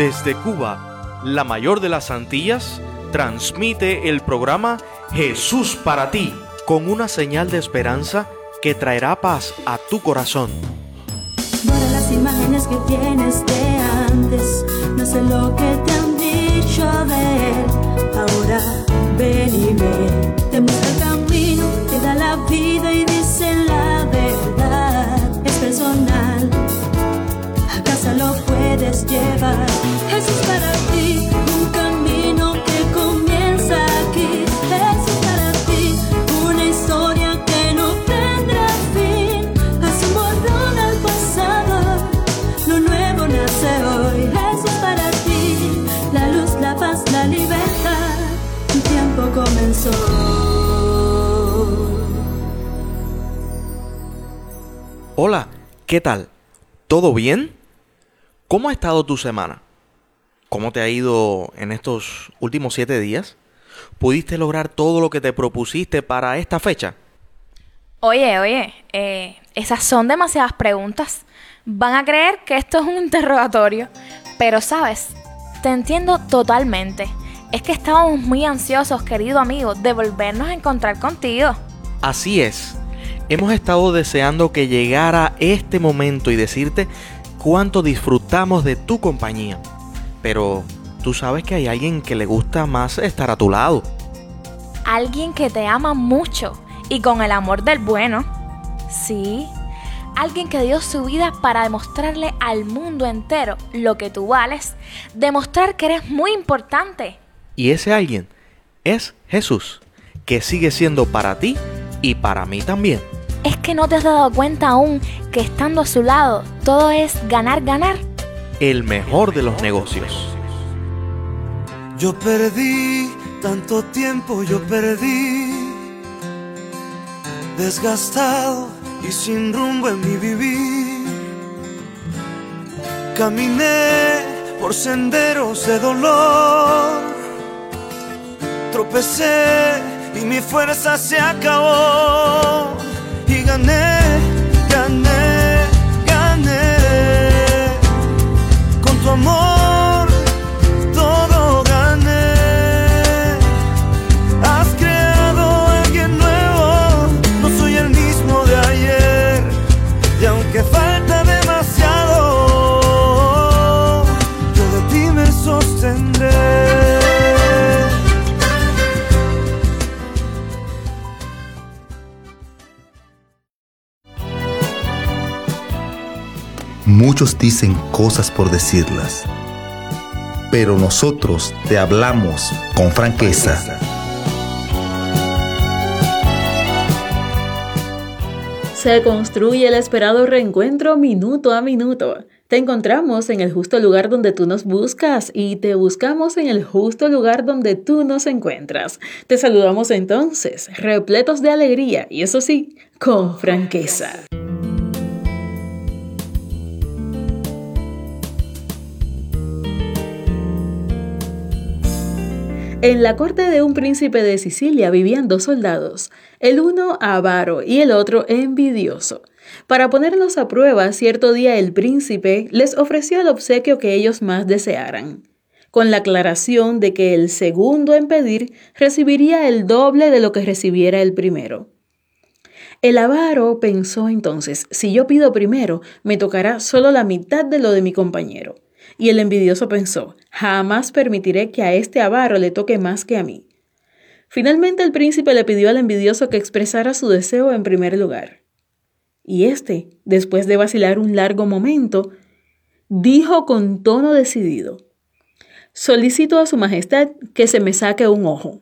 Desde Cuba, la mayor de las Antillas, transmite el programa Jesús para ti, con una señal de esperanza que traerá paz a tu corazón. Borra las imágenes que tienes de antes, no sé lo que te han dicho de él. Ahora ven y ve, te muestra el camino, te da la vida puedes llevar. Jesús para ti, un camino que comienza aquí. Jesús para ti, una historia que no tendrá fin. Hace un borrón al pasado, lo nuevo nace hoy. Jesús para ti, la luz, la paz, la libertad. Tu tiempo comenzó. Hola, ¿qué tal? ¿Todo bien? ¿Cómo ha estado tu semana? ¿Cómo te ha ido en estos últimos siete días? ¿Pudiste lograr todo lo que te propusiste para esta fecha? Oye, oye, eh, esas son demasiadas preguntas. Van a creer que esto es un interrogatorio. Pero sabes, te entiendo totalmente. Es que estábamos muy ansiosos, querido amigo, de volvernos a encontrar contigo. Así es. Hemos estado deseando que llegara este momento y decirte cuánto disfrutamos de tu compañía. Pero tú sabes que hay alguien que le gusta más estar a tu lado. Alguien que te ama mucho y con el amor del bueno. Sí, alguien que dio su vida para demostrarle al mundo entero lo que tú vales, demostrar que eres muy importante. Y ese alguien es Jesús, que sigue siendo para ti y para mí también. Es que no te has dado cuenta aún que estando a su lado todo es ganar, ganar. El mejor de los negocios. Yo perdí tanto tiempo, yo perdí. Desgastado y sin rumbo en mi vivir. Caminé por senderos de dolor. Tropecé y mi fuerza se acabó. 네가 내 Muchos dicen cosas por decirlas, pero nosotros te hablamos con franqueza. Se construye el esperado reencuentro minuto a minuto. Te encontramos en el justo lugar donde tú nos buscas y te buscamos en el justo lugar donde tú nos encuentras. Te saludamos entonces, repletos de alegría y eso sí, con franqueza. En la corte de un príncipe de Sicilia vivían dos soldados, el uno avaro y el otro envidioso. Para ponerlos a prueba, cierto día el príncipe les ofreció el obsequio que ellos más desearan, con la aclaración de que el segundo en pedir recibiría el doble de lo que recibiera el primero. El avaro pensó entonces, si yo pido primero, me tocará solo la mitad de lo de mi compañero. Y el envidioso pensó, jamás permitiré que a este avaro le toque más que a mí. Finalmente el príncipe le pidió al envidioso que expresara su deseo en primer lugar. Y éste, después de vacilar un largo momento, dijo con tono decidido, Solicito a Su Majestad que se me saque un ojo.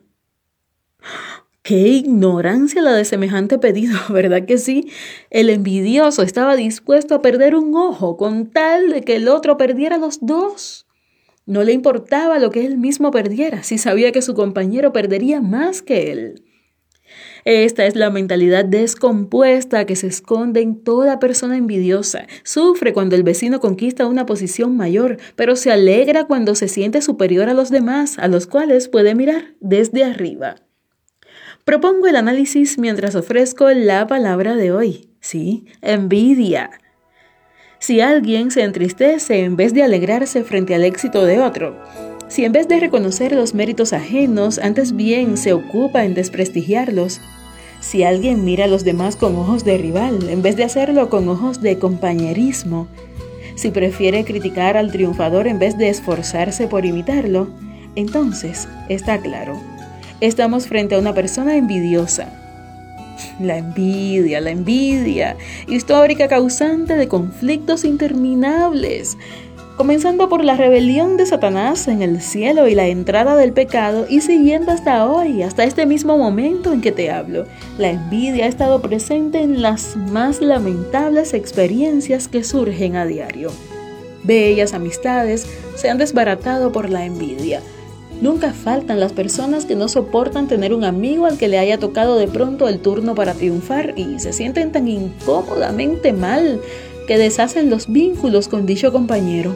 Qué ignorancia la de semejante pedido, ¿verdad que sí? El envidioso estaba dispuesto a perder un ojo con tal de que el otro perdiera los dos. No le importaba lo que él mismo perdiera, si sabía que su compañero perdería más que él. Esta es la mentalidad descompuesta que se esconde en toda persona envidiosa. Sufre cuando el vecino conquista una posición mayor, pero se alegra cuando se siente superior a los demás, a los cuales puede mirar desde arriba. Propongo el análisis mientras ofrezco la palabra de hoy. Sí, envidia. Si alguien se entristece en vez de alegrarse frente al éxito de otro, si en vez de reconocer los méritos ajenos, antes bien se ocupa en desprestigiarlos, si alguien mira a los demás con ojos de rival en vez de hacerlo con ojos de compañerismo, si prefiere criticar al triunfador en vez de esforzarse por imitarlo, entonces está claro, estamos frente a una persona envidiosa. La envidia, la envidia, histórica causante de conflictos interminables, comenzando por la rebelión de Satanás en el cielo y la entrada del pecado y siguiendo hasta hoy, hasta este mismo momento en que te hablo. La envidia ha estado presente en las más lamentables experiencias que surgen a diario. Bellas amistades se han desbaratado por la envidia. Nunca faltan las personas que no soportan tener un amigo al que le haya tocado de pronto el turno para triunfar y se sienten tan incómodamente mal que deshacen los vínculos con dicho compañero.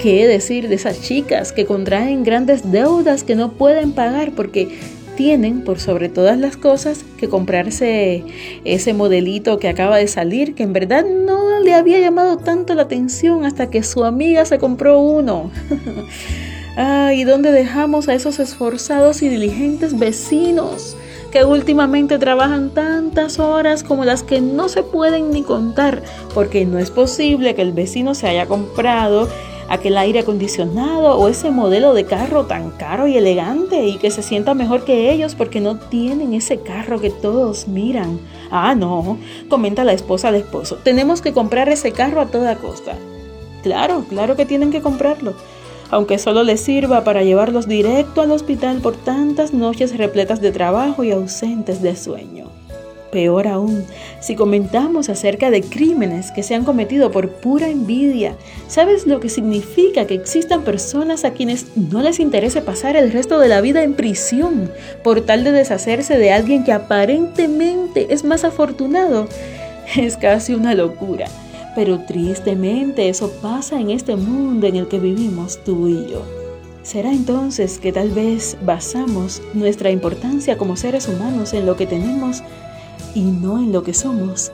¿Qué decir de esas chicas que contraen grandes deudas que no pueden pagar porque tienen, por sobre todas las cosas, que comprarse ese modelito que acaba de salir, que en verdad no le había llamado tanto la atención hasta que su amiga se compró uno? Ay, ¿y dónde dejamos a esos esforzados y diligentes vecinos que últimamente trabajan tantas horas como las que no se pueden ni contar? Porque no es posible que el vecino se haya comprado aquel aire acondicionado o ese modelo de carro tan caro y elegante y que se sienta mejor que ellos porque no tienen ese carro que todos miran. Ah, no, comenta la esposa al esposo, tenemos que comprar ese carro a toda costa. Claro, claro que tienen que comprarlo, aunque solo les sirva para llevarlos directo al hospital por tantas noches repletas de trabajo y ausentes de sueño. Peor aún, si comentamos acerca de crímenes que se han cometido por pura envidia, ¿sabes lo que significa que existan personas a quienes no les interese pasar el resto de la vida en prisión por tal de deshacerse de alguien que aparentemente es más afortunado? Es casi una locura. Pero tristemente eso pasa en este mundo en el que vivimos tú y yo. ¿Será entonces que tal vez basamos nuestra importancia como seres humanos en lo que tenemos y no en lo que somos.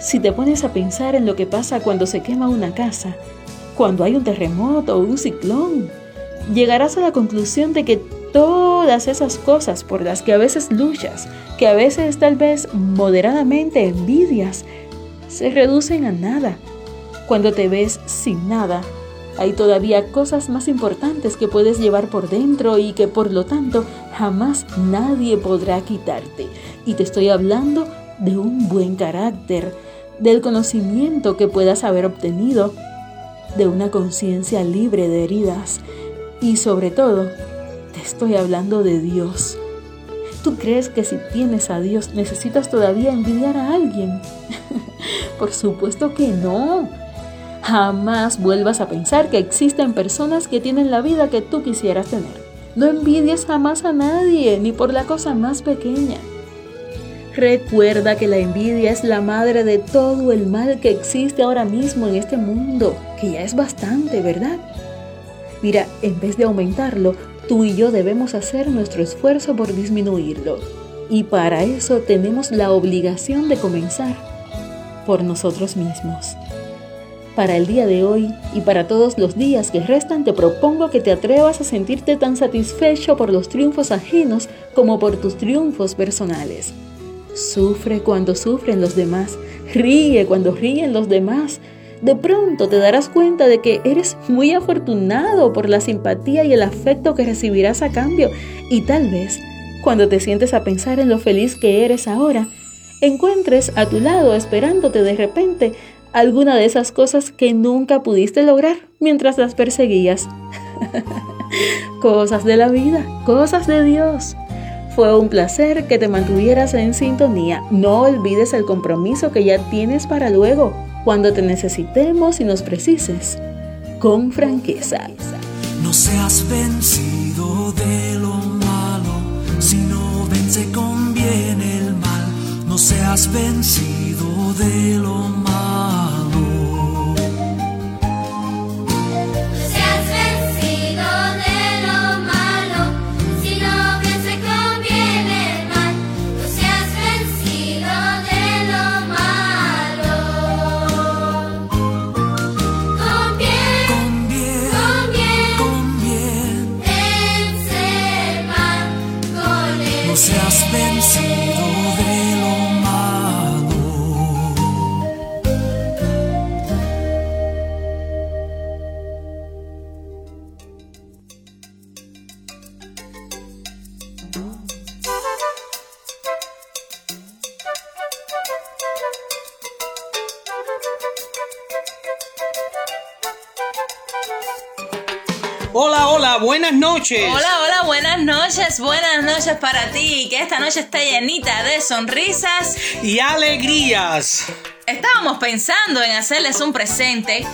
Si te pones a pensar en lo que pasa cuando se quema una casa, cuando hay un terremoto o un ciclón, llegarás a la conclusión de que todas esas cosas por las que a veces luchas, que a veces tal vez moderadamente envidias, se reducen a nada. Cuando te ves sin nada, hay todavía cosas más importantes que puedes llevar por dentro y que por lo tanto jamás nadie podrá quitarte. Y te estoy hablando de un buen carácter, del conocimiento que puedas haber obtenido, de una conciencia libre de heridas y sobre todo, te estoy hablando de Dios. ¿Tú crees que si tienes a Dios necesitas todavía envidiar a alguien? Por supuesto que no. Jamás vuelvas a pensar que existen personas que tienen la vida que tú quisieras tener. No envidies jamás a nadie, ni por la cosa más pequeña. Recuerda que la envidia es la madre de todo el mal que existe ahora mismo en este mundo, que ya es bastante, ¿verdad? Mira, en vez de aumentarlo, tú y yo debemos hacer nuestro esfuerzo por disminuirlo. Y para eso tenemos la obligación de comenzar por nosotros mismos. Para el día de hoy y para todos los días que restan te propongo que te atrevas a sentirte tan satisfecho por los triunfos ajenos como por tus triunfos personales. Sufre cuando sufren los demás, ríe cuando ríen los demás. De pronto te darás cuenta de que eres muy afortunado por la simpatía y el afecto que recibirás a cambio y tal vez, cuando te sientes a pensar en lo feliz que eres ahora, encuentres a tu lado esperándote de repente alguna de esas cosas que nunca pudiste lograr mientras las perseguías. cosas de la vida, cosas de Dios. Fue un placer que te mantuvieras en sintonía. No olvides el compromiso que ya tienes para luego, cuando te necesitemos y nos precises. Con franqueza. No seas vencido de lo malo, sino vence con bien el mal. No seas vencido de lo malo. seas vencido de lo malo, Hola, hola, buenas noches. Hola, buenas noches, buenas noches para ti. Que esta noche esté llenita de sonrisas y alegrías. Estábamos pensando en hacerles un presente.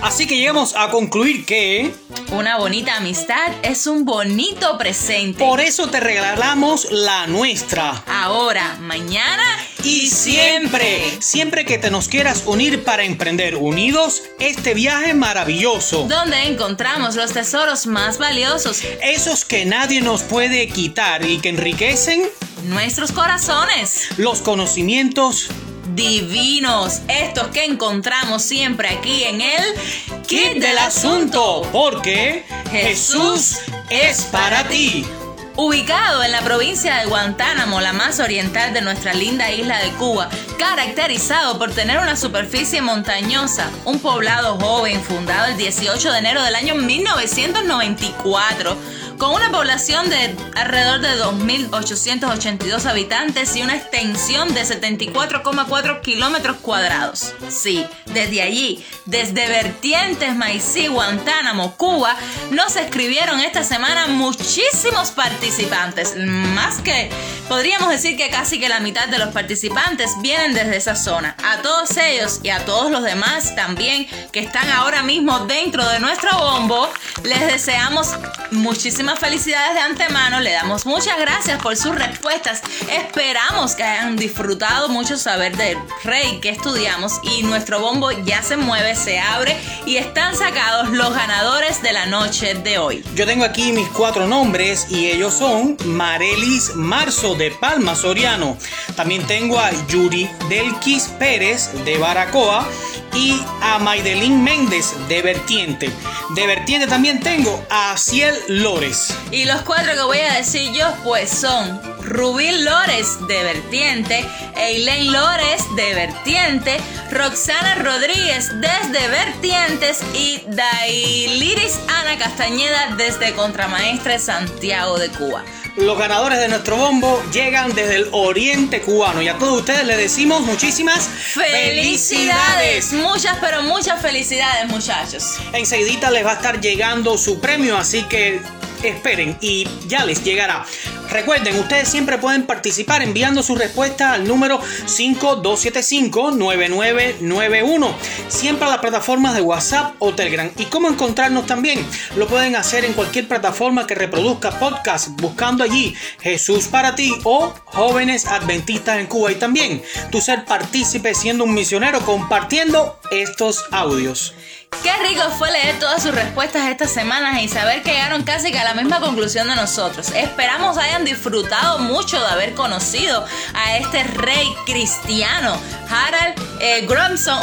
Así que llegamos a concluir que... Una bonita amistad es un bonito presente. Por eso te regalamos la nuestra. Ahora, mañana y siempre. Siempre que te nos quieras unir para emprender unidos este viaje maravilloso. Donde encontramos los tesoros más valiosos. Esos que nadie nos puede quitar y que enriquecen nuestros corazones. Los conocimientos divinos, estos que encontramos siempre aquí en el Kit del Asunto, porque Jesús es para ti. Ubicado en la provincia de Guantánamo, la más oriental de nuestra linda isla de Cuba, caracterizado por tener una superficie montañosa, un poblado joven fundado el 18 de enero del año 1994, con una población de alrededor de 2.882 habitantes y una extensión de 74,4 kilómetros cuadrados. Sí, desde allí, desde Vertientes, Maicí, Guantánamo, Cuba, nos escribieron esta semana muchísimos participantes, más que podríamos decir que casi que la mitad de los participantes vienen desde esa zona. A todos ellos y a todos los demás también que están ahora mismo dentro de nuestro bombo, les deseamos muchísimas felicidades de antemano, le damos muchas gracias por sus respuestas. Esperamos que hayan disfrutado mucho saber del rey que estudiamos y nuestro bombo ya se mueve, se abre y están sacados los ganadores de la noche de hoy. Yo tengo aquí mis cuatro nombres y ellos son Marelis Marzo de Palma Soriano. También tengo a Yuri Delquis Pérez de Baracoa y a Maidelín Méndez de Vertiente. De Vertiente también tengo a Ciel Lores. Y los cuatro que voy a decir yo pues son Rubí Lores de Vertiente, Eileen Lores de Vertiente, Roxana Rodríguez desde Vertientes y Dailiris Ana Castañeda desde Contramaestre Santiago de Cuba. Los ganadores de nuestro bombo llegan desde el oriente cubano y a todos ustedes les decimos muchísimas felicidades. Muchas, pero muchas felicidades muchachos. Enseguidita les va a estar llegando su premio, así que esperen y ya les llegará. Recuerden, ustedes siempre pueden participar enviando su respuesta al número 5275-9991, siempre a las plataformas de WhatsApp o Telegram. ¿Y cómo encontrarnos también? Lo pueden hacer en cualquier plataforma que reproduzca podcast, buscando allí Jesús para ti o Jóvenes Adventistas en Cuba. Y también tú ser partícipe siendo un misionero compartiendo estos audios. Qué rico fue leer todas sus respuestas estas semanas y saber que llegaron casi a la misma conclusión de nosotros. Esperamos hayan disfrutado mucho de haber conocido a este rey cristiano, Harald eh,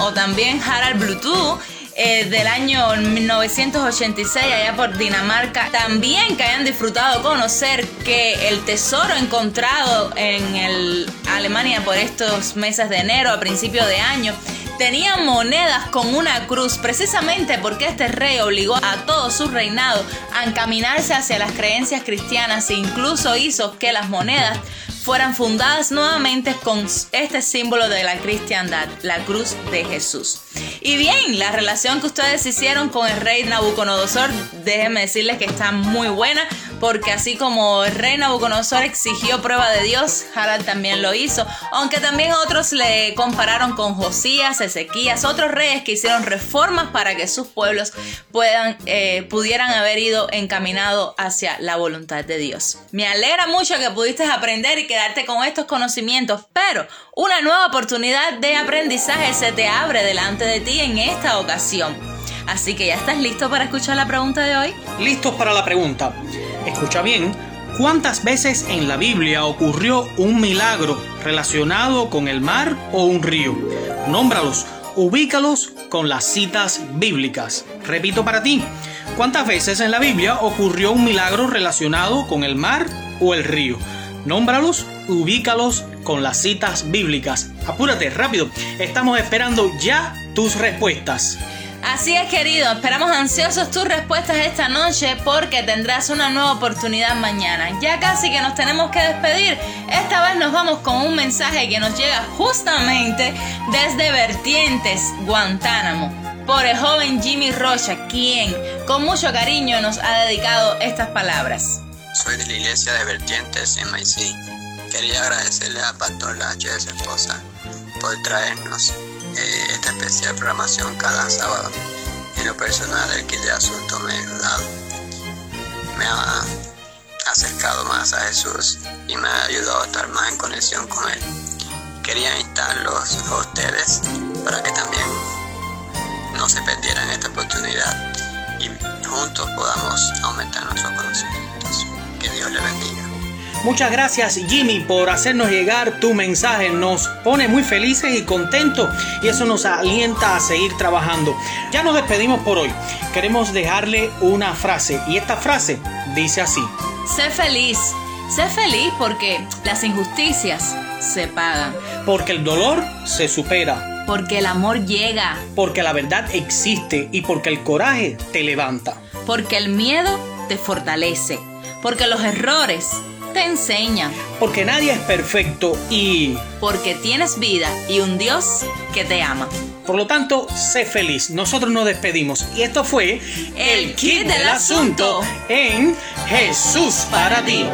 o también Harald Bluetooth. Eh, del año 1986 allá por Dinamarca. También que hayan disfrutado conocer que el tesoro encontrado en Alemania por estos meses de enero a principio de año tenían monedas con una cruz, precisamente porque este rey obligó a todo su reinado a encaminarse hacia las creencias cristianas e incluso hizo que las monedas fueran fundadas nuevamente con este símbolo de la cristiandad, la cruz de Jesús. Y bien, la relación que ustedes hicieron con el rey Nabucodonosor, déjenme decirles que está muy buena, porque así como el rey Nabucodonosor exigió prueba de Dios, Harald también lo hizo, aunque también otros le compararon con Josías, Ezequías, otros reyes que hicieron reformas para que sus pueblos puedan, eh, pudieran haber ido encaminado hacia la voluntad de Dios. Me alegra mucho que pudiste aprender y quedarte con estos conocimientos, pero una nueva oportunidad de aprendizaje se te abre delante de ti en esta ocasión. Así que ya estás listo para escuchar la pregunta de hoy. Listos para la pregunta. Escucha bien, ¿cuántas veces en la Biblia ocurrió un milagro relacionado con el mar o un río? Nómbralos, ubícalos con las citas bíblicas. Repito para ti, ¿cuántas veces en la Biblia ocurrió un milagro relacionado con el mar o el río? Nómbralos, ubícalos con las citas bíblicas. Apúrate, rápido. Estamos esperando ya tus respuestas. Así es, querido. Esperamos ansiosos tus respuestas esta noche porque tendrás una nueva oportunidad mañana. Ya casi que nos tenemos que despedir. Esta vez nos vamos con un mensaje que nos llega justamente desde Vertientes, Guantánamo. por el joven Jimmy Rocha, quien con mucho cariño nos ha dedicado estas palabras. Soy de la iglesia de Vertientes en. Quería agradecerle al pastor a su esposa por traernos eh, esta especial programación cada sábado. En lo personal, el kit de asunto me ha ayudado. Me ha acercado más a Jesús y me ha ayudado a estar más en conexión con Él. Quería invitarlos a ustedes para que también no se perdieran esta oportunidad y juntos podamos aumentar nuestros conocimientos. Que Dios le bendiga. Muchas gracias Jimmy por hacernos llegar tu mensaje. Nos pone muy felices y contentos y eso nos alienta a seguir trabajando. Ya nos despedimos por hoy. Queremos dejarle una frase y esta frase dice así. Sé feliz, sé feliz porque las injusticias se pagan. Porque el dolor se supera. Porque el amor llega. Porque la verdad existe y porque el coraje te levanta. Porque el miedo te fortalece. Porque los errores te enseñan. Porque nadie es perfecto y... Porque tienes vida y un Dios que te ama. Por lo tanto, sé feliz. Nosotros nos despedimos. Y esto fue el kit del asunto en Jesús para ti.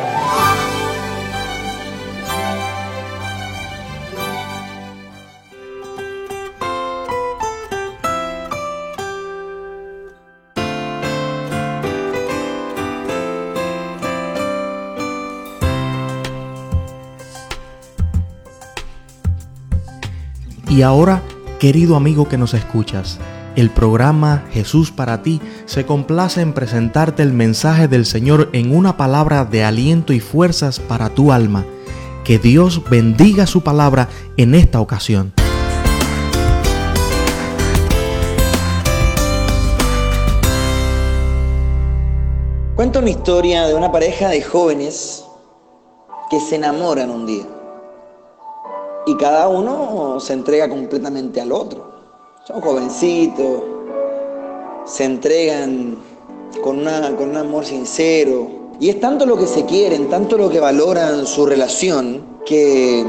Y ahora, querido amigo que nos escuchas, el programa Jesús para ti se complace en presentarte el mensaje del Señor en una palabra de aliento y fuerzas para tu alma. Que Dios bendiga su palabra en esta ocasión. Cuenta una historia de una pareja de jóvenes que se enamoran un día. Y cada uno se entrega completamente al otro. Son jovencitos, se entregan con, una, con un amor sincero. Y es tanto lo que se quieren, tanto lo que valoran su relación, que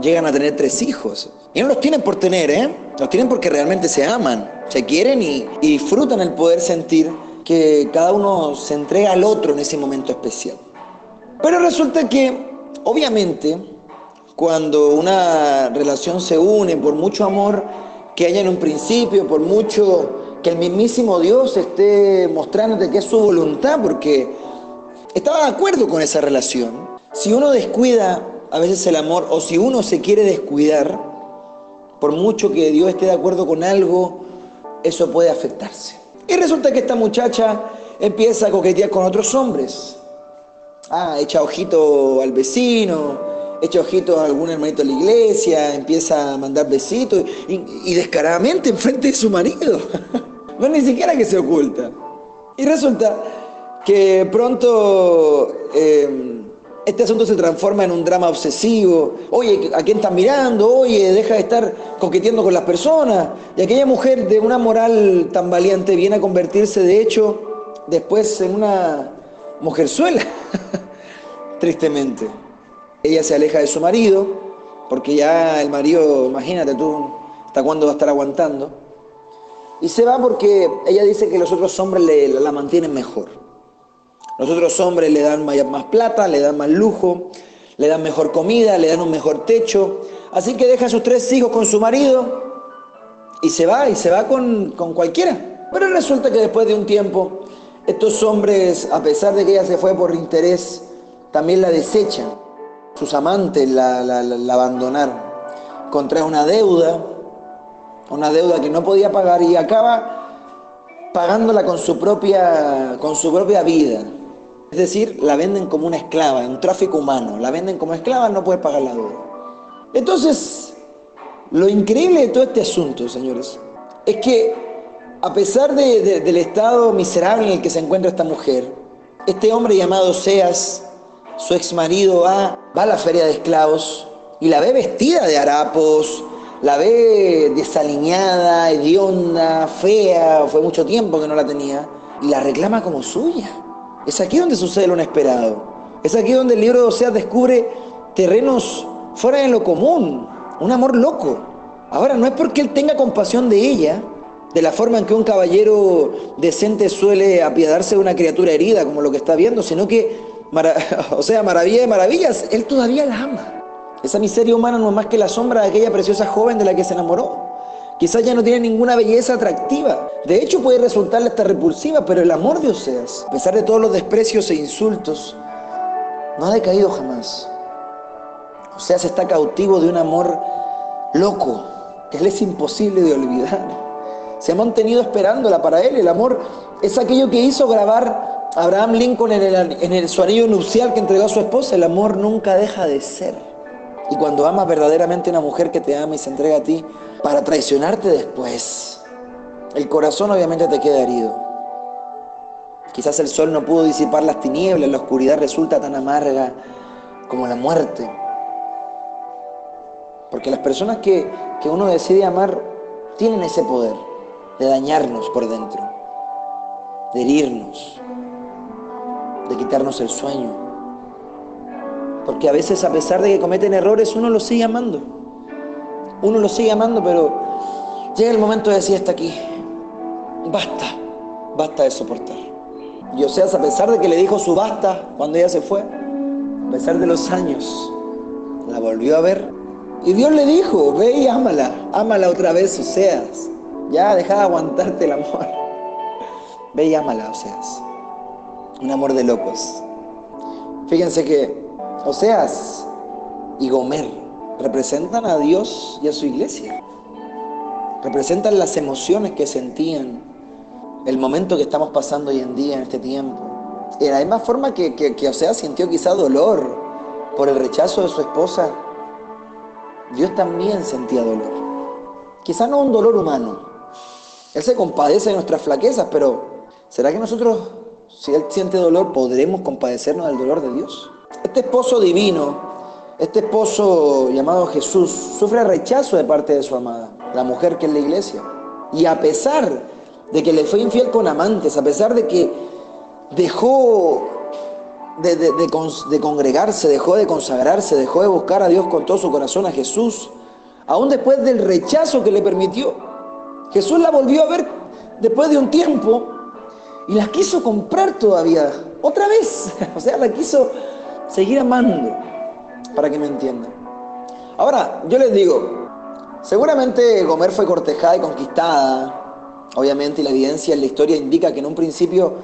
llegan a tener tres hijos. Y no los tienen por tener, ¿eh? Los tienen porque realmente se aman, se quieren y, y disfrutan el poder sentir que cada uno se entrega al otro en ese momento especial. Pero resulta que, obviamente, cuando una relación se une por mucho amor que haya en un principio, por mucho que el mismísimo Dios esté mostrándote que es su voluntad, porque estaba de acuerdo con esa relación. Si uno descuida a veces el amor, o si uno se quiere descuidar, por mucho que Dios esté de acuerdo con algo, eso puede afectarse. Y resulta que esta muchacha empieza a coquetear con otros hombres. Ah, echa ojito al vecino, echa ojitos a algún hermanito de la iglesia, empieza a mandar besitos y, y descaradamente enfrente de su marido. no ni siquiera que se oculta. Y resulta que pronto eh, este asunto se transforma en un drama obsesivo. Oye, ¿a quién estás mirando? Oye, deja de estar coqueteando con las personas. Y aquella mujer de una moral tan valiente viene a convertirse, de hecho, después en una mujerzuela, tristemente. Ella se aleja de su marido, porque ya el marido, imagínate tú, hasta cuándo va a estar aguantando. Y se va porque ella dice que los otros hombres le, la mantienen mejor. Los otros hombres le dan más plata, le dan más lujo, le dan mejor comida, le dan un mejor techo. Así que deja a sus tres hijos con su marido y se va, y se va con, con cualquiera. Pero resulta que después de un tiempo, estos hombres, a pesar de que ella se fue por interés, también la desechan. Sus amantes la, abandonaron. Contrae una deuda, una deuda que no podía pagar y acaba pagándola con su propia, con su propia vida. Es decir, la venden como una esclava, un tráfico humano. La venden como esclava, no puede pagar la deuda. Entonces, lo increíble de todo este asunto, señores, es que a pesar de, de, del estado miserable en el que se encuentra esta mujer, este hombre llamado Seas, su ex marido, va, va a la feria de esclavos y la ve vestida de harapos, la ve desaliñada, hedionda, fea, fue mucho tiempo que no la tenía, y la reclama como suya. Es aquí donde sucede lo inesperado. Es aquí donde el libro de Oseas descubre terrenos fuera de lo común, un amor loco. Ahora, no es porque él tenga compasión de ella, de la forma en que un caballero decente suele apiadarse de una criatura herida, como lo que está viendo, sino que, o sea, maravilla de maravillas, él todavía la ama. Esa miseria humana no es más que la sombra de aquella preciosa joven de la que se enamoró. Quizás ya no tiene ninguna belleza atractiva. De hecho, puede resultarle hasta repulsiva, pero el amor de Oseas, a pesar de todos los desprecios e insultos, no ha decaído jamás. Oseas está cautivo de un amor loco, que él es imposible de olvidar. Se ha mantenido esperándola para él. El amor es aquello que hizo grabar Abraham Lincoln en, el, en su anillo nupcial que entregó a su esposa. El amor nunca deja de ser. Y cuando amas verdaderamente a una mujer que te ama y se entrega a ti para traicionarte después, el corazón obviamente te queda herido. Quizás el sol no pudo disipar las tinieblas, la oscuridad resulta tan amarga como la muerte. Porque las personas que, que uno decide amar tienen ese poder de dañarnos por dentro, de herirnos, de quitarnos el sueño. Porque a veces a pesar de que cometen errores, uno los sigue amando. Uno los sigue amando, pero llega el momento de decir hasta aquí. Basta, basta de soportar. Y Oseas, a pesar de que le dijo su basta cuando ella se fue, a pesar de los años, la volvió a ver. Y Dios le dijo, ve y ámala, ámala otra vez, Oseas. Ya, deja de aguantarte el amor. Ve y ámala, Oseas. Un amor de locos. Fíjense que Oseas y Gomer representan a Dios y a su iglesia. Representan las emociones que sentían, el momento que estamos pasando hoy en día en este tiempo. De la misma forma que, que, Oseas sintió quizá dolor por el rechazo de su esposa, Dios también sentía dolor. Quizá no un dolor humano. Él se compadece de nuestras flaquezas, pero ¿será que nosotros, si Él siente dolor, podremos compadecernos del dolor de Dios? Este esposo divino, este esposo llamado Jesús, sufre rechazo de parte de su amada, la mujer que es la iglesia. Y a pesar de que le fue infiel con amantes, a pesar de que dejó de, congregarse, dejó de consagrarse, dejó de buscar a Dios con todo su corazón, a Jesús, aún después del rechazo que le permitió, Jesús la volvió a ver después de un tiempo y la quiso comprar todavía, otra vez, o sea, la quiso seguir amando, para que me entiendan. Ahora, yo les digo, seguramente Gomer fue cortejada y conquistada, obviamente, y la evidencia en la historia indica que en un principio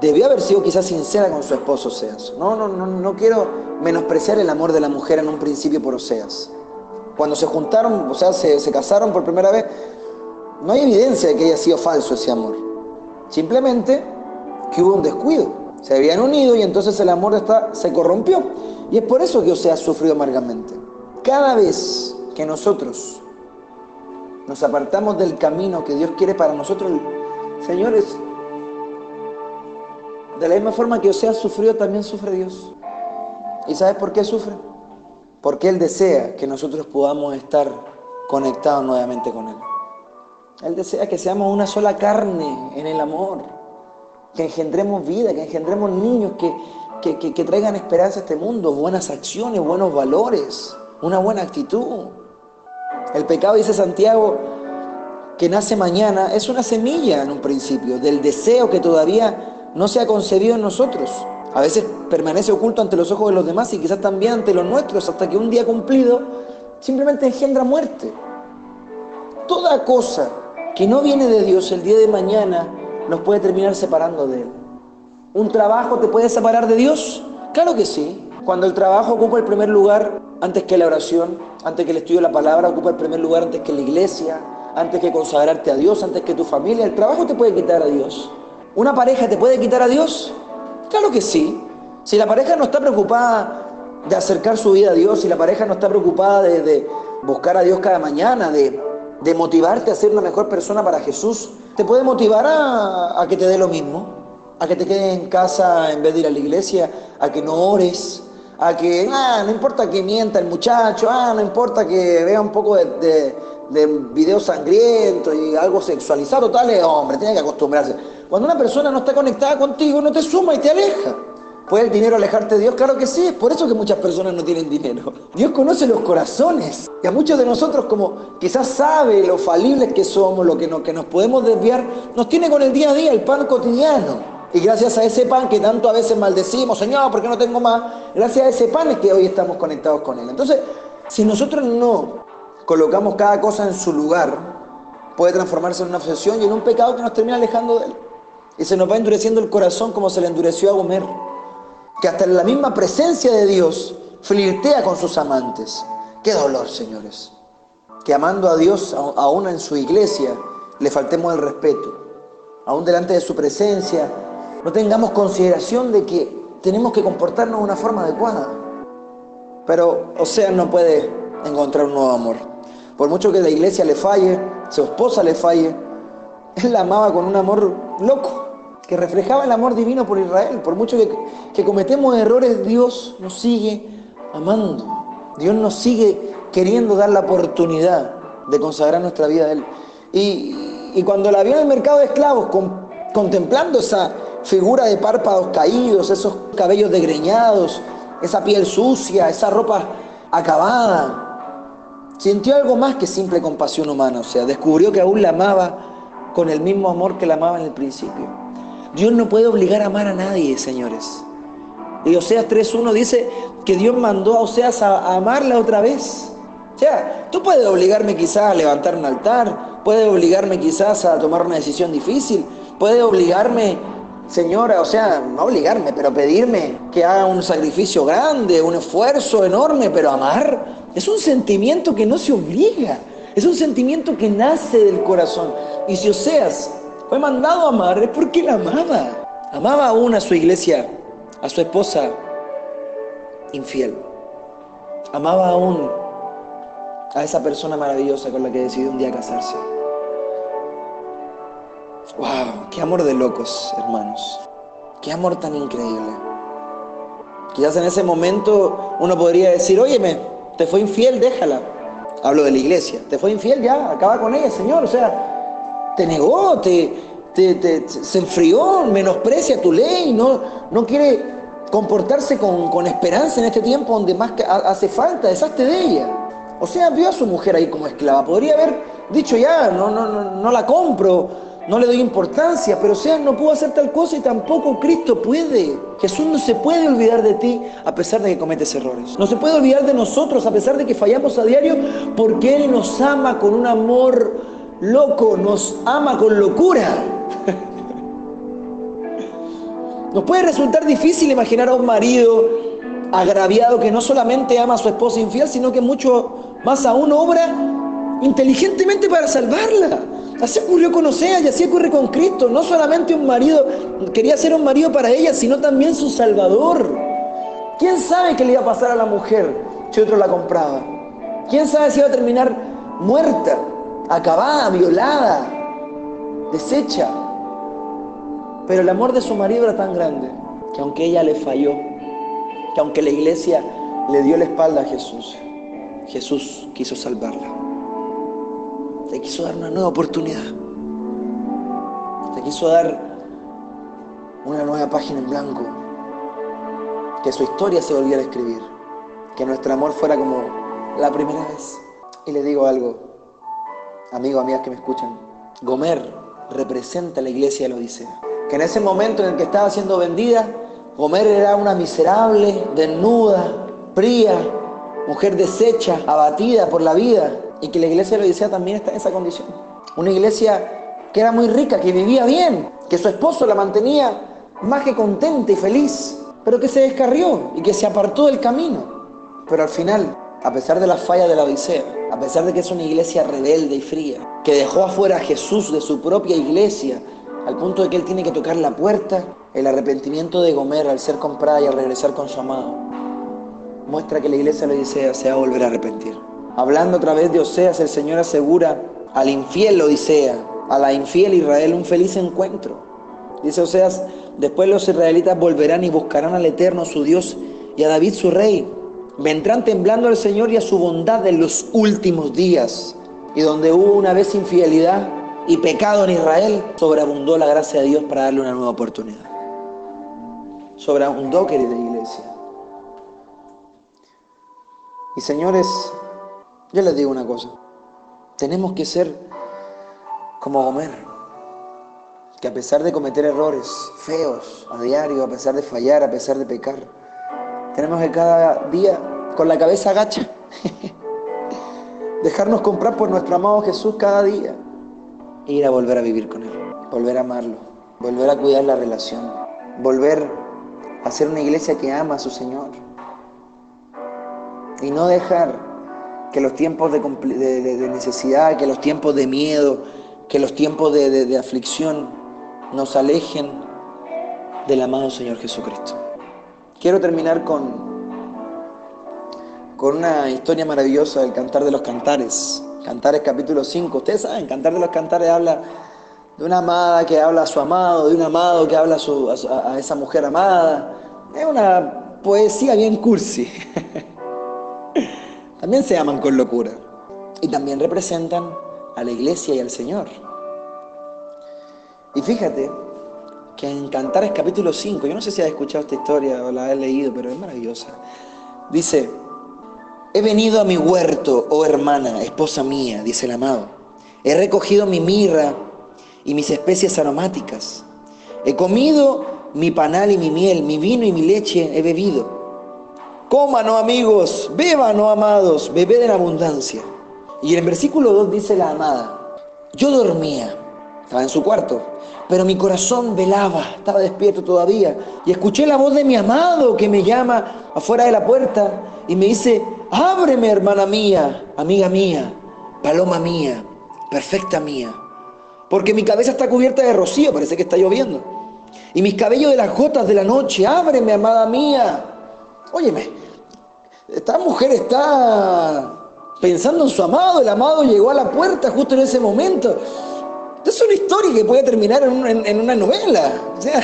debió haber sido quizás sincera con su esposo Oseas. No, no, no, no quiero menospreciar el amor de la mujer en un principio por Oseas. Cuando se juntaron, o sea, se, se casaron por primera vez, no hay evidencia de que haya sido falso ese amor. Simplemente que hubo un descuido se habían unido y entonces el amor está, se corrompió. Y es por eso que Oseas sufrió amargamente. Cada vez que nosotros nos apartamos del camino que Dios quiere para nosotros, señores, de la misma forma que Oseas sufrió, también sufre Dios. ¿Y sabes por qué sufre? Porque Él desea que nosotros podamos estar conectados nuevamente con Él. Él desea que seamos una sola carne en el amor que engendremos vida, que engendremos niños que, que, traigan esperanza a este mundo, buenas acciones, buenos valores, una buena actitud. El pecado, dice Santiago, que nace mañana, es una semilla en un principio, del deseo que todavía no se ha concebido en nosotros. A veces permanece oculto ante los ojos de los demás y quizás también ante los nuestros, hasta que un día cumplido simplemente engendra muerte. Toda cosa que no viene de Dios el día de mañana nos puede terminar separando de Él. ¿Un trabajo te puede separar de Dios? Claro que sí. Cuando el trabajo ocupa el primer lugar antes que la oración, antes que el estudio de la palabra, ocupa el primer lugar antes que la iglesia, antes que consagrarte a Dios, antes que tu familia, el trabajo te puede quitar a Dios. ¿Una pareja te puede quitar a Dios? Claro que sí. Si la pareja no está preocupada de acercar su vida a Dios, si la pareja no está preocupada de, buscar a Dios cada mañana, de, de motivarte a ser una mejor persona para Jesús, te puede motivar a, que te dé lo mismo, a que te quedes en casa en vez de ir a la iglesia, a que no ores, a que, ah, no importa que mienta el muchacho, ah, no importa que vea un poco de, de, de videos sangrientos y algo sexualizado, tal, hombre, tiene que acostumbrarse. Cuando una persona no está conectada contigo, no te suma y te aleja. ¿Puede el dinero alejarte de Dios? Claro que sí, es por eso que muchas personas no tienen dinero. Dios conoce los corazones y a muchos de nosotros como quizás sabe lo falibles que somos, lo que, no, que nos podemos desviar, nos tiene con el día a día, el pan cotidiano. Y gracias a ese pan que tanto a veces maldecimos, Señor, ¿por qué no tengo más? Gracias a ese pan es que hoy estamos conectados con Él. Entonces, si nosotros no colocamos cada cosa en su lugar, puede transformarse en una obsesión y en un pecado que nos termina alejando de Él. Y se nos va endureciendo el corazón como se le endureció a Gomer que hasta en la misma presencia de Dios flirtea con sus amantes. Qué dolor, señores. Que amando a Dios, aún en su iglesia, le faltemos el respeto. Aún delante de su presencia, no tengamos consideración de que tenemos que comportarnos de una forma adecuada. Pero Osea no puede encontrar un nuevo amor. Por mucho que la iglesia le falle, su esposa le falle, él la amaba con un amor loco reflejaba el amor divino por Israel. Por mucho que, cometemos errores, Dios nos sigue amando. Dios nos sigue queriendo dar la oportunidad de consagrar nuestra vida a Él. Y, cuando la vio en el mercado de esclavos, contemplando esa figura de párpados caídos, esos cabellos degreñados, esa piel sucia, esa ropa acabada, sintió algo más que simple compasión humana. O sea, descubrió que aún la amaba con el mismo amor que la amaba en el principio. Dios no puede obligar a amar a nadie, señores. Y Oseas 3.1 dice que Dios mandó a Oseas a, amarla otra vez. O sea, tú puedes obligarme quizás a levantar un altar, puedes obligarme quizás a tomar una decisión difícil, puedes obligarme, señora, o sea, no obligarme, pero pedirme que haga un sacrificio grande, un esfuerzo enorme, pero amar es un sentimiento que no se obliga, es un sentimiento que nace del corazón. Y si Oseas fue mandado a amar es porque la amaba. Amaba aún a su iglesia, a su esposa infiel. Amaba aún a esa persona maravillosa con la que decidió un día casarse. ¡Wow! ¡Qué amor de locos, hermanos! ¡Qué amor tan increíble! Quizás en ese momento uno podría decir, óyeme, te fue infiel, déjala. Hablo de la iglesia. Te fue infiel, ya, acaba con ella, Señor. O sea, te negó, te, se enfrió, menosprecia tu ley, no, no quiere comportarse con, esperanza en este tiempo donde más hace falta, deshazte de ella. O sea, vio a su mujer ahí como esclava. Podría haber dicho ya, no, no, no, no la compro, no le doy importancia, pero o sea, no pudo hacer tal cosa y tampoco Cristo puede. Jesús no se puede olvidar de ti a pesar de que cometes errores. No se puede olvidar de nosotros a pesar de que fallamos a diario porque Él nos ama con un amor loco, nos ama con locura. Nos puede resultar difícil imaginar a un marido agraviado que no solamente ama a su esposa infiel, sino que mucho más aún obra inteligentemente para salvarla. Así ocurrió con Osea y así ocurre con Cristo. No solamente un marido quería ser un marido para ella, sino también su salvador. ¿Quién sabe qué le iba a pasar a la mujer si otro la compraba? ¿Quién sabe si iba a terminar muerta? Acabada, violada, deshecha. Pero el amor de su marido era tan grande que aunque ella le falló, que aunque la iglesia le dio la espalda a Jesús, Jesús quiso salvarla. Le quiso dar una nueva oportunidad. Le quiso dar una nueva página en blanco. Que su historia se volviera a escribir. Que nuestro amor fuera como la primera vez. Y le digo algo, amigos, amigas que me escuchan, Gomer representa la iglesia de la Odisea. Que en ese momento en el que estaba siendo vendida, Gomer era una miserable, desnuda, fría, mujer deshecha, abatida por la vida, y que la iglesia de la Odisea también está en esa condición. Una iglesia que era muy rica, que vivía bien, que su esposo la mantenía más que contenta y feliz, pero que se descarrió y que se apartó del camino. Pero al final, a pesar de las fallas de la Odisea, a pesar de que es una iglesia rebelde y fría, que dejó afuera a Jesús de su propia iglesia, al punto de que él tiene que tocar la puerta, el arrepentimiento de Gomer al ser comprada y al regresar con su amado, muestra que la iglesia de Odisea se va a volver a arrepentir. Hablando a través de Oseas, el Señor asegura al infiel Odisea, a la infiel Israel, un feliz encuentro. Dice Oseas, después los israelitas volverán y buscarán al Eterno su Dios y a David su rey vendrán temblando al Señor y a su bondad en los últimos días. Y donde hubo una vez infidelidad y pecado en Israel, sobreabundó la gracia de Dios para darle una nueva oportunidad. sobre un docker de iglesia. Y señores, yo les digo una cosa. Tenemos que ser como Homer, que a pesar de cometer errores feos a diario, a pesar de fallar, a pesar de pecar, tenemos que cada día con la cabeza agacha, dejarnos comprar por nuestro amado Jesús cada día e ir a volver a vivir con Él, volver a amarlo, volver a cuidar la relación, volver a ser una iglesia que ama a su Señor y no dejar que los tiempos de, necesidad, que los tiempos de miedo, que los tiempos de aflicción nos alejen del amado Señor Jesucristo. Quiero terminar con, con una historia maravillosa del Cantar de los Cantares. Cantares capítulo 5. Ustedes saben, Cantar de los Cantares habla de una amada que habla a su amado, de un amado que habla a, esa mujer amada. Es una poesía bien cursi. también se aman con locura. Y también representan a la iglesia y al Señor. Y fíjate que en Cantares capítulo 5, yo no sé si has escuchado esta historia o la has leído, pero es maravillosa. Dice, He venido a mi huerto, oh hermana, esposa mía, dice el amado. He recogido mi mirra y mis especias aromáticas. He comido mi panal y mi miel, mi vino y mi leche he bebido. Coman, oh amigos, beban, oh amados, bebed en abundancia. Y en el versículo 2 dice la amada, yo dormía, estaba en su cuarto, pero mi corazón velaba, estaba despierto todavía, y escuché la voz de mi amado que me llama afuera de la puerta y me dice, ábreme hermana mía, amiga mía, paloma mía, perfecta mía, porque mi cabeza está cubierta de rocío, parece que está lloviendo, y mis cabellos de las gotas de la noche, ábreme amada mía. Óyeme, esta mujer está pensando en su amado, el amado llegó a la puerta justo en ese momento. Es una historia que puede terminar en, una novela, o sea,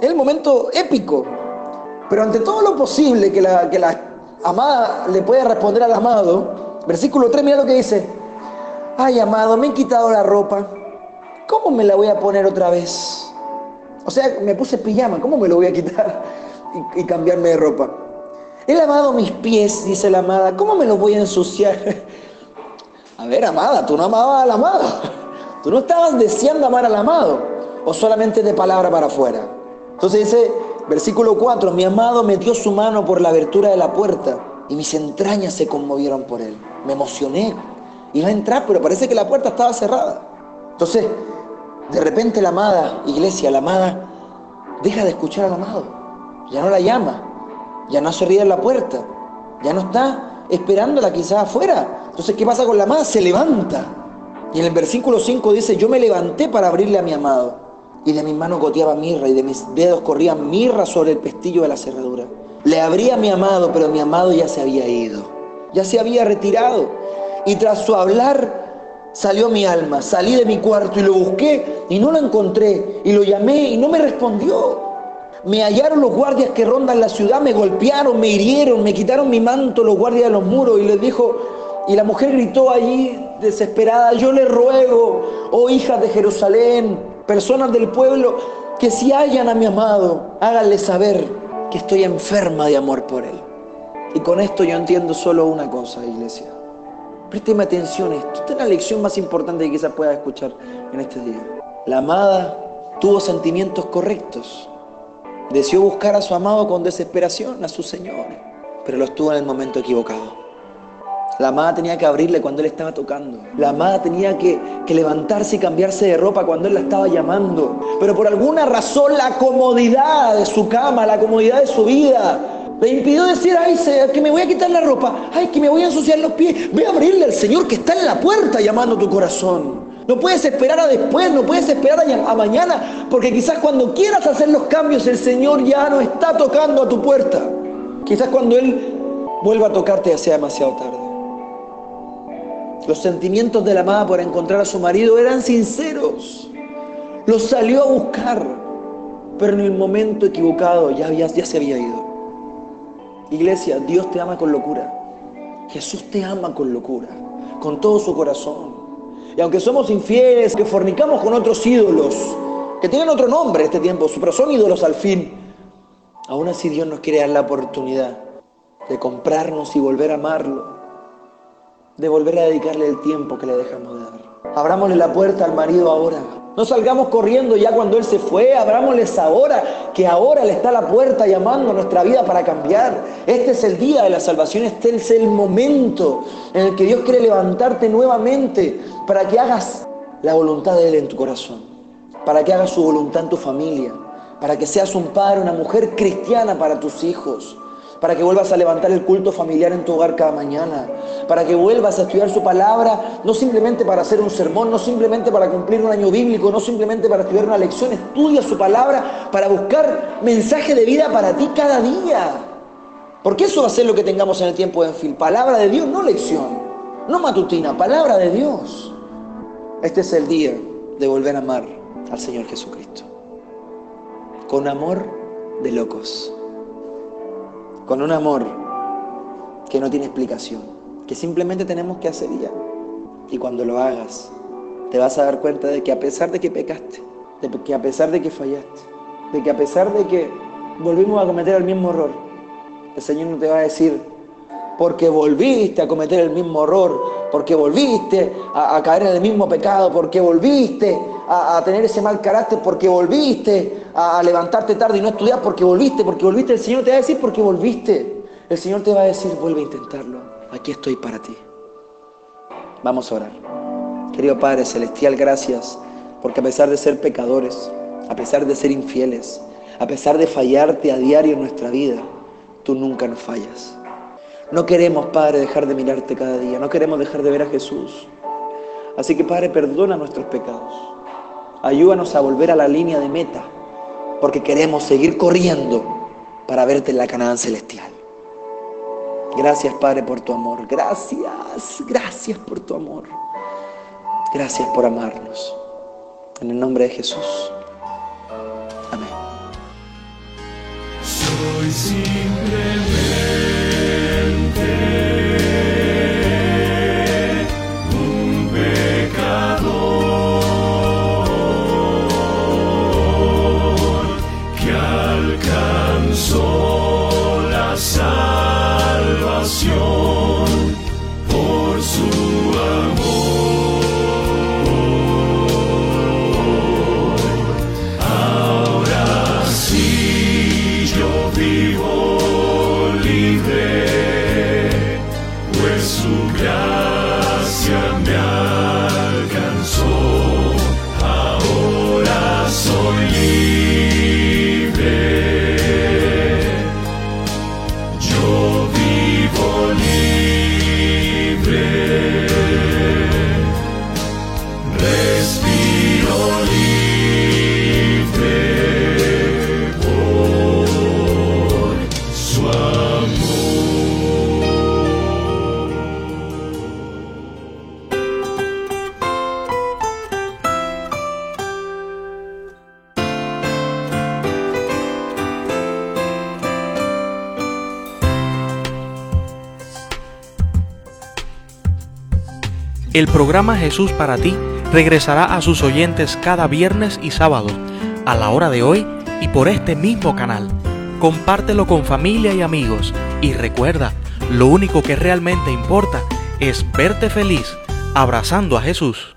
es el momento épico. Pero ante todo lo posible que la, que la amada le puede responder al amado, versículo 3, mira lo que dice. Ay, amado, me he quitado la ropa. ¿Cómo me la voy a poner otra vez? O sea, me puse pijama, ¿cómo me lo voy a quitar y, y cambiarme de ropa? He lavado mis pies, dice la amada, ¿cómo me los voy a ensuciar? A ver, amada, tú no amabas al amado. Tú no estabas deseando amar al amado o solamente de palabra para afuera. Entonces dice, Versículo 4, mi amado metió su mano por la abertura de la puerta y mis entrañas se conmovieron por él. Me emocioné. Iba a entrar, pero parece que la puerta estaba cerrada. Entonces, de repente la amada, iglesia, la amada, deja de escuchar al amado. Ya no la llama. Ya no se ríe en la puerta. Ya no está esperándola quizás afuera. Entonces, ¿qué pasa con la amada? Se levanta. Y en el versículo 5 dice, yo me levanté para abrirle a mi amado y de mis manos goteaba mirra y de mis dedos corría mirra sobre el pestillo de la cerradura. Le abría a mi amado, pero mi amado ya se había ido, ya se había retirado. Y tras su hablar salió mi alma, salí de mi cuarto y lo busqué y no lo encontré y lo llamé y no me respondió. Me hallaron los guardias que rondan la ciudad, me golpearon, me hirieron, me quitaron mi manto los guardias de los muros y les dijo, y la mujer gritó allí desesperada, yo le ruego, oh hijas de Jerusalén, personas del pueblo, que si hallan a mi amado, háganle saber que estoy enferma de amor por él. Y con esto yo entiendo solo una cosa, iglesia. Présteme atención a esto. Esta es la lección más importante que quizás pueda escuchar en este día. La amada tuvo sentimientos correctos. Deseó buscar a su amado con desesperación, a su Señor, pero lo estuvo en el momento equivocado. La amada tenía que abrirle cuando él estaba tocando. La amada tenía que, levantarse y cambiarse de ropa cuando él la estaba llamando. Pero por alguna razón la comodidad de su cama, la comodidad de su vida, le impidió decir, ay, que me voy a quitar la ropa, ay, que me voy a ensuciar los pies. Voy a abrirle al Señor que está en la puerta llamando tu corazón. No puedes esperar a después, no puedes esperar a mañana, porque quizás cuando quieras hacer los cambios, el Señor ya no está tocando a tu puerta. Quizás cuando Él vuelva a tocarte ya sea demasiado tarde. Los sentimientos de la amada por encontrar a su marido eran sinceros. Los salió a buscar, pero en el momento equivocado ya, ya se había ido. Iglesia, Dios te ama con locura. Jesús te ama con locura, con todo su corazón. Y aunque somos infieles, que fornicamos con otros ídolos, que tienen otro nombre este tiempo, pero son ídolos al fin, Aún así Dios nos quiere dar la oportunidad de comprarnos y volver a amarlo, de volver a dedicarle el tiempo que le dejamos de dar. Abrámosle la puerta al marido ahora. No salgamos corriendo ya cuando Él se fue, abrámosles ahora, que ahora le está la puerta llamando a nuestra vida para cambiar. Este es el día de la salvación, este es el momento en el que Dios quiere levantarte nuevamente para que hagas la voluntad de Él en tu corazón, para que hagas su voluntad en tu familia, para que seas un padre, una mujer cristiana para tus hijos, para que vuelvas a levantar el culto familiar en tu hogar cada mañana, para que vuelvas a estudiar su palabra, no simplemente para hacer un sermón, no simplemente para cumplir un año bíblico, no simplemente para estudiar una lección, estudia su palabra para buscar mensaje de vida para ti cada día. Porque eso va a ser lo que tengamos en el tiempo de enfil. Palabra de Dios, no lección, no matutina, palabra de Dios. Este es el día de volver a amar al Señor Jesucristo. Con amor de locos con un amor que no tiene explicación, que simplemente tenemos que hacer ya. Y cuando lo hagas, te vas a dar cuenta de que a pesar de que pecaste, de que a pesar de que fallaste, de que a pesar de que volvimos a cometer el mismo error, el Señor no te va a decir, porque volviste a cometer el mismo error, porque volviste a, caer en el mismo pecado, porque volviste a, tener ese mal carácter, porque volviste a, levantarte tarde y no estudiar, porque volviste, porque volviste. El Señor te va a decir, porque volviste. El Señor te va a decir, vuelve a intentarlo. Aquí estoy para ti. Vamos a orar. Querido Padre Celestial, gracias, porque a pesar de ser pecadores, a pesar de ser infieles, a pesar de fallarte a diario en nuestra vida, tú nunca nos fallas. No queremos, Padre, dejar de mirarte cada día, no queremos dejar de ver a Jesús. Así que, Padre, perdona nuestros pecados. Ayúdanos a volver a la línea de meta, porque queremos seguir corriendo para verte en la Canaán celestial. Gracias, Padre, por tu amor. Gracias, gracias por tu amor. Gracias por amarnos. En el nombre de Jesús. Amén. Soy soul. El programa Jesús para ti regresará a sus oyentes cada viernes y sábado, a la hora de hoy y por este mismo canal. Compártelo con familia y amigos y recuerda, lo único que realmente importa es verte feliz abrazando a Jesús.